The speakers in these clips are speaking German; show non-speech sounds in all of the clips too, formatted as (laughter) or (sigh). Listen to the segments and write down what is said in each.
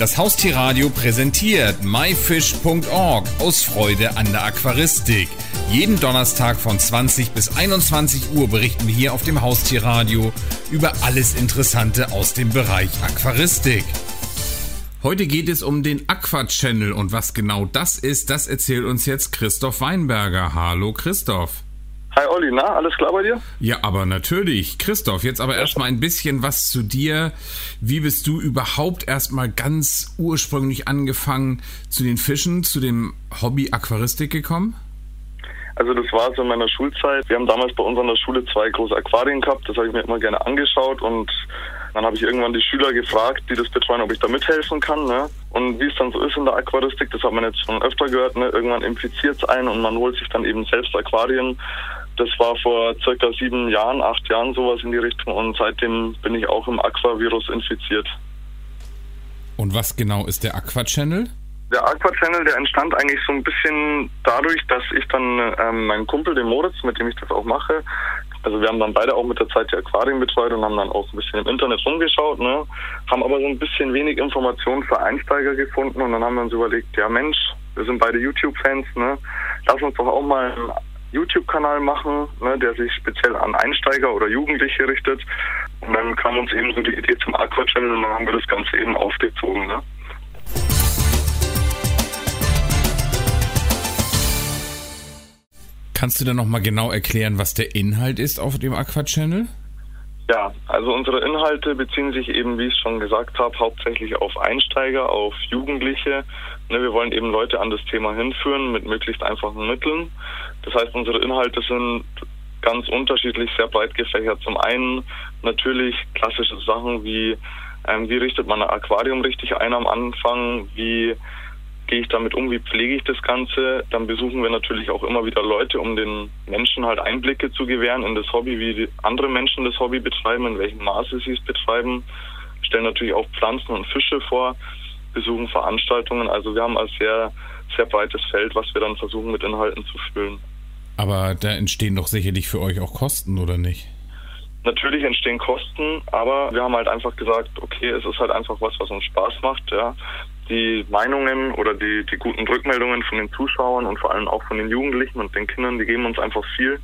Das Haustierradio präsentiert myfish.org aus Freude an der Aquaristik. Jeden Donnerstag von 20 bis 21 Uhr berichten wir hier auf dem Haustierradio über alles Interessante aus dem Bereich Aquaristik. Heute geht es um den Aqua Channel und was genau das ist, das erzählt uns jetzt Christoph Weinberger. Hallo Christoph. Hi Olli, na, alles klar bei dir? Ja, aber natürlich. Christoph, jetzt aber erstmal ein bisschen was zu dir. Wie bist du überhaupt erstmal ganz ursprünglich angefangen zu den Fischen, zu dem Hobby Aquaristik gekommen? Also das war so in meiner Schulzeit. Wir haben damals bei uns an der Schule zwei große Aquarien gehabt. Das habe ich mir immer gerne angeschaut und dann habe ich irgendwann die Schüler gefragt, die das betreuen, ob ich da mithelfen kann. Ne? Und wie es dann so ist in der Aquaristik, das hat man jetzt schon öfter gehört, ne? irgendwann infiziert es einen und man holt sich dann eben selbst Aquarien. Das war vor circa sieben Jahren, acht Jahren sowas in die Richtung und seitdem bin ich auch im Aquavirus infiziert. Und was genau ist der Aqua Channel? Der Aqua Channel, der entstand eigentlich so ein bisschen dadurch, dass ich dann ähm, meinen Kumpel, den Moritz, mit dem ich das auch mache, also wir haben dann beide auch mit der Zeit die Aquarien betreut und haben dann auch ein bisschen im Internet rumgeschaut, ne? haben aber so ein bisschen wenig Informationen für Einsteiger gefunden und dann haben wir uns überlegt, ja Mensch, wir sind beide YouTube-Fans, ne? lass uns doch auch mal YouTube-Kanal machen, ne, der sich speziell an Einsteiger oder Jugendliche richtet. Und dann kam uns eben so die Idee zum Aqua-Channel und dann haben wir das Ganze eben aufgezogen. Ne? Kannst du dann nochmal genau erklären, was der Inhalt ist auf dem Aqua Channel? Ja, also unsere Inhalte beziehen sich eben, wie ich es schon gesagt habe, hauptsächlich auf Einsteiger, auf Jugendliche. Ne, wir wollen eben Leute an das Thema hinführen mit möglichst einfachen Mitteln. Das heißt, unsere Inhalte sind ganz unterschiedlich, sehr breit gefächert. Zum einen natürlich klassische Sachen wie, ähm, wie richtet man ein Aquarium richtig ein am Anfang, wie gehe ich damit um, wie pflege ich das Ganze. Dann besuchen wir natürlich auch immer wieder Leute, um den Menschen halt Einblicke zu gewähren in das Hobby, wie andere Menschen das Hobby betreiben, in welchem Maße sie es betreiben. Stellen natürlich auch Pflanzen und Fische vor, besuchen Veranstaltungen. Also wir haben ein sehr, sehr breites Feld, was wir dann versuchen mit Inhalten zu füllen. Aber da entstehen doch sicherlich für euch auch Kosten, oder nicht? Natürlich entstehen Kosten, aber wir haben halt einfach gesagt, okay, es ist halt einfach was, was uns Spaß macht, ja die Meinungen oder die, die guten Rückmeldungen von den Zuschauern und vor allem auch von den Jugendlichen und den Kindern, die geben uns einfach viel.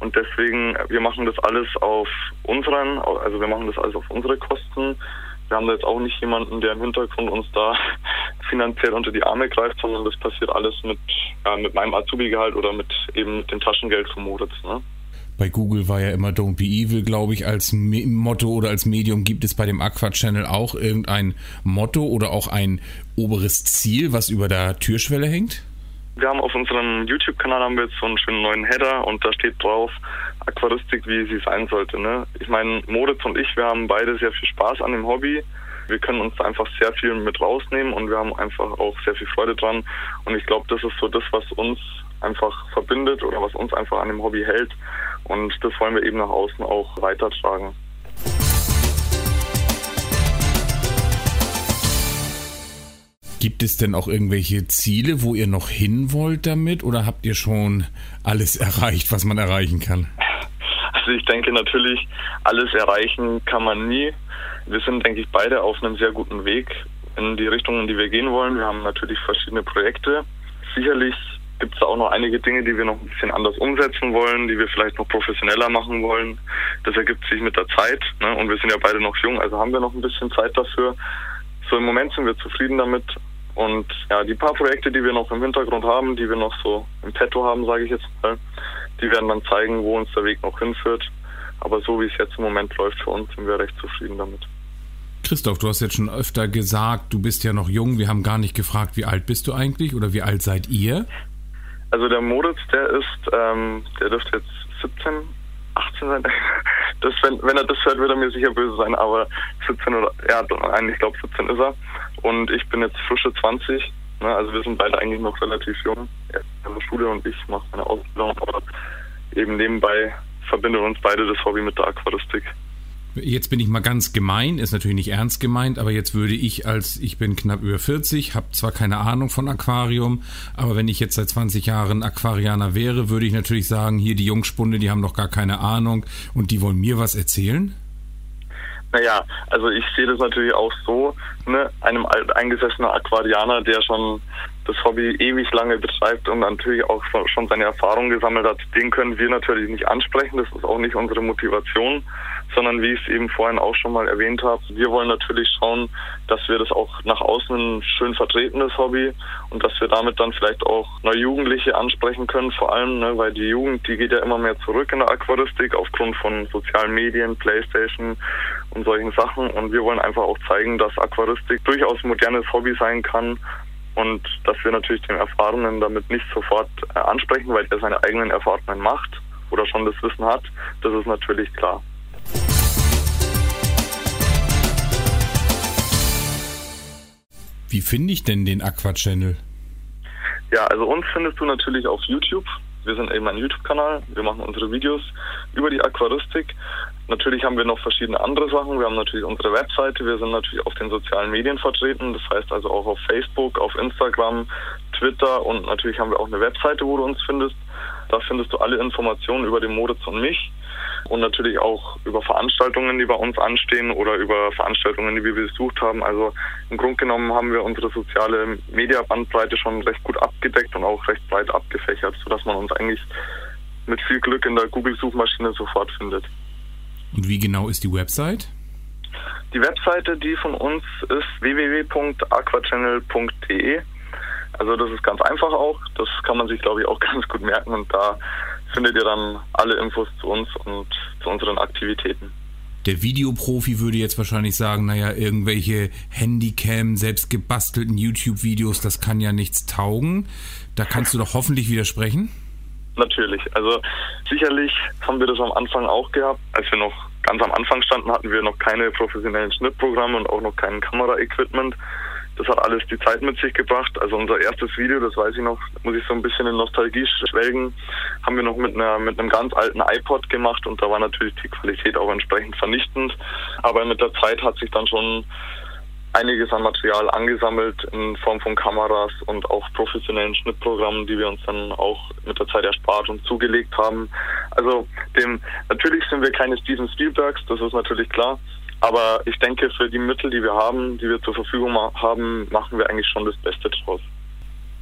Und deswegen, wir machen das alles auf unseren, also wir machen das alles auf unsere Kosten. Wir haben da jetzt auch nicht jemanden, der im Hintergrund uns da (laughs) finanziell unter die Arme greift, sondern das passiert alles mit, ja, mit meinem Azubi-Gehalt oder mit eben mit dem Taschengeld von Moritz. Ne? Bei Google war ja immer Don't Be Evil, glaube ich, als Motto oder als Medium. Gibt es bei dem Aqua Channel auch irgendein Motto oder auch ein oberes Ziel, was über der Türschwelle hängt? Wir haben auf unserem YouTube-Kanal haben wir jetzt so einen schönen neuen Header und da steht drauf Aquaristik, wie sie sein sollte. Ne? Ich meine, Moritz und ich, wir haben beide sehr viel Spaß an dem Hobby. Wir können uns einfach sehr viel mit rausnehmen und wir haben einfach auch sehr viel Freude dran. Und ich glaube, das ist so das, was uns einfach verbindet oder was uns einfach an dem Hobby hält. Und das wollen wir eben nach außen auch weitertragen. Gibt es denn auch irgendwelche Ziele, wo ihr noch hin wollt damit oder habt ihr schon alles erreicht, was man erreichen kann? Also ich denke natürlich, alles erreichen kann man nie. Wir sind, denke ich, beide auf einem sehr guten Weg in die Richtung, in die wir gehen wollen. Wir haben natürlich verschiedene Projekte. Sicherlich gibt es auch noch einige Dinge, die wir noch ein bisschen anders umsetzen wollen, die wir vielleicht noch professioneller machen wollen. Das ergibt sich mit der Zeit. Ne? Und wir sind ja beide noch jung, also haben wir noch ein bisschen Zeit dafür. So im Moment sind wir zufrieden damit. Und ja, die paar Projekte, die wir noch im Hintergrund haben, die wir noch so im Petto haben, sage ich jetzt mal, die werden dann zeigen, wo uns der Weg noch hinführt. Aber so wie es jetzt im Moment läuft für uns, sind wir recht zufrieden damit. Christoph, du hast jetzt schon öfter gesagt, du bist ja noch jung. Wir haben gar nicht gefragt, wie alt bist du eigentlich oder wie alt seid ihr? Also der Moritz, der ist, ähm, der dürfte jetzt 17, 18 sein. (laughs) Das, wenn, wenn er das hört, wird er mir sicher böse sein, aber 17 oder, ja, nein, ich glaube 17 ist er. Und ich bin jetzt frische 20. Ne? Also wir sind beide eigentlich noch relativ jung. Der Schule und ich mache meine Ausbildung, aber eben nebenbei verbindet uns beide das Hobby mit der Aquaristik. Jetzt bin ich mal ganz gemein, ist natürlich nicht ernst gemeint, aber jetzt würde ich als, ich bin knapp über 40, habe zwar keine Ahnung von Aquarium, aber wenn ich jetzt seit 20 Jahren Aquarianer wäre, würde ich natürlich sagen, hier die Jungspunde, die haben doch gar keine Ahnung und die wollen mir was erzählen? Naja, also ich sehe das natürlich auch so, ne, einem alteingesessenen Aquarianer, der schon das Hobby ewig lange betreibt und natürlich auch schon seine Erfahrungen gesammelt hat, den können wir natürlich nicht ansprechen. Das ist auch nicht unsere Motivation, sondern wie ich es eben vorhin auch schon mal erwähnt habe, wir wollen natürlich schauen, dass wir das auch nach außen schön vertreten, das Hobby, und dass wir damit dann vielleicht auch neue Jugendliche ansprechen können, vor allem, ne, weil die Jugend, die geht ja immer mehr zurück in der Aquaristik aufgrund von sozialen Medien, Playstation und solchen Sachen. Und wir wollen einfach auch zeigen, dass Aquaristik durchaus modernes Hobby sein kann und dass wir natürlich den Erfahrenen damit nicht sofort äh, ansprechen, weil er seine eigenen Erfahrungen macht oder schon das Wissen hat, das ist natürlich klar. Wie finde ich denn den Aqua Channel? Ja, also uns findest du natürlich auf YouTube. Wir sind eben ein YouTube-Kanal. Wir machen unsere Videos über die Aquaristik. Natürlich haben wir noch verschiedene andere Sachen. Wir haben natürlich unsere Webseite. Wir sind natürlich auf den sozialen Medien vertreten. Das heißt also auch auf Facebook, auf Instagram, Twitter und natürlich haben wir auch eine Webseite, wo du uns findest. Da findest du alle Informationen über den Moritz und mich und natürlich auch über Veranstaltungen, die bei uns anstehen oder über Veranstaltungen, die wir besucht haben. Also im Grunde genommen haben wir unsere soziale Media-Bandbreite schon recht gut abgedeckt und auch recht breit abgefächert, sodass man uns eigentlich mit viel Glück in der Google-Suchmaschine sofort findet. Und wie genau ist die Website? Die Webseite, die von uns ist www.aquachannel.de. Also das ist ganz einfach auch. Das kann man sich, glaube ich, auch (laughs) ganz gut merken und da findet ihr dann alle Infos zu uns und zu unseren Aktivitäten. Der Videoprofi würde jetzt wahrscheinlich sagen, naja, irgendwelche Handycam, selbst gebastelten YouTube-Videos, das kann ja nichts taugen. Da kannst du doch hoffentlich widersprechen? Natürlich. Also sicherlich haben wir das am Anfang auch gehabt. Als wir noch ganz am Anfang standen, hatten wir noch keine professionellen Schnittprogramme und auch noch kein Kameraequipment. Das hat alles die Zeit mit sich gebracht. Also unser erstes Video, das weiß ich noch, muss ich so ein bisschen in Nostalgie schwelgen, haben wir noch mit einer mit einem ganz alten iPod gemacht und da war natürlich die Qualität auch entsprechend vernichtend. Aber mit der Zeit hat sich dann schon einiges an Material angesammelt in Form von Kameras und auch professionellen Schnittprogrammen, die wir uns dann auch mit der Zeit erspart und zugelegt haben. Also dem natürlich sind wir keine Steven Spielbergs, das ist natürlich klar. Aber ich denke, für die Mittel, die wir haben, die wir zur Verfügung haben, machen wir eigentlich schon das Beste draus.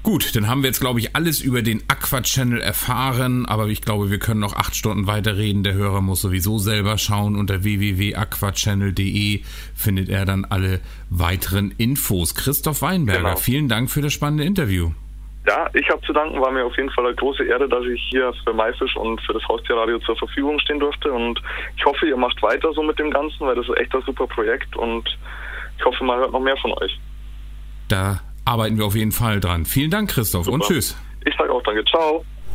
Gut, dann haben wir jetzt, glaube ich, alles über den Aqua Channel erfahren, aber ich glaube, wir können noch acht Stunden weiterreden. Der Hörer muss sowieso selber schauen. Unter www.aquachannel.de findet er dann alle weiteren Infos. Christoph Weinberger, genau. vielen Dank für das spannende Interview. Ja, ich habe zu danken. War mir auf jeden Fall eine große Ehre, dass ich hier für Maifisch und für das Haustierradio zur Verfügung stehen durfte. Und ich hoffe, ihr macht weiter so mit dem Ganzen, weil das ist echt ein super Projekt. Und ich hoffe, man hört noch mehr von euch. Da arbeiten wir auf jeden Fall dran. Vielen Dank, Christoph, super. und tschüss. Ich sage auch danke. Ciao.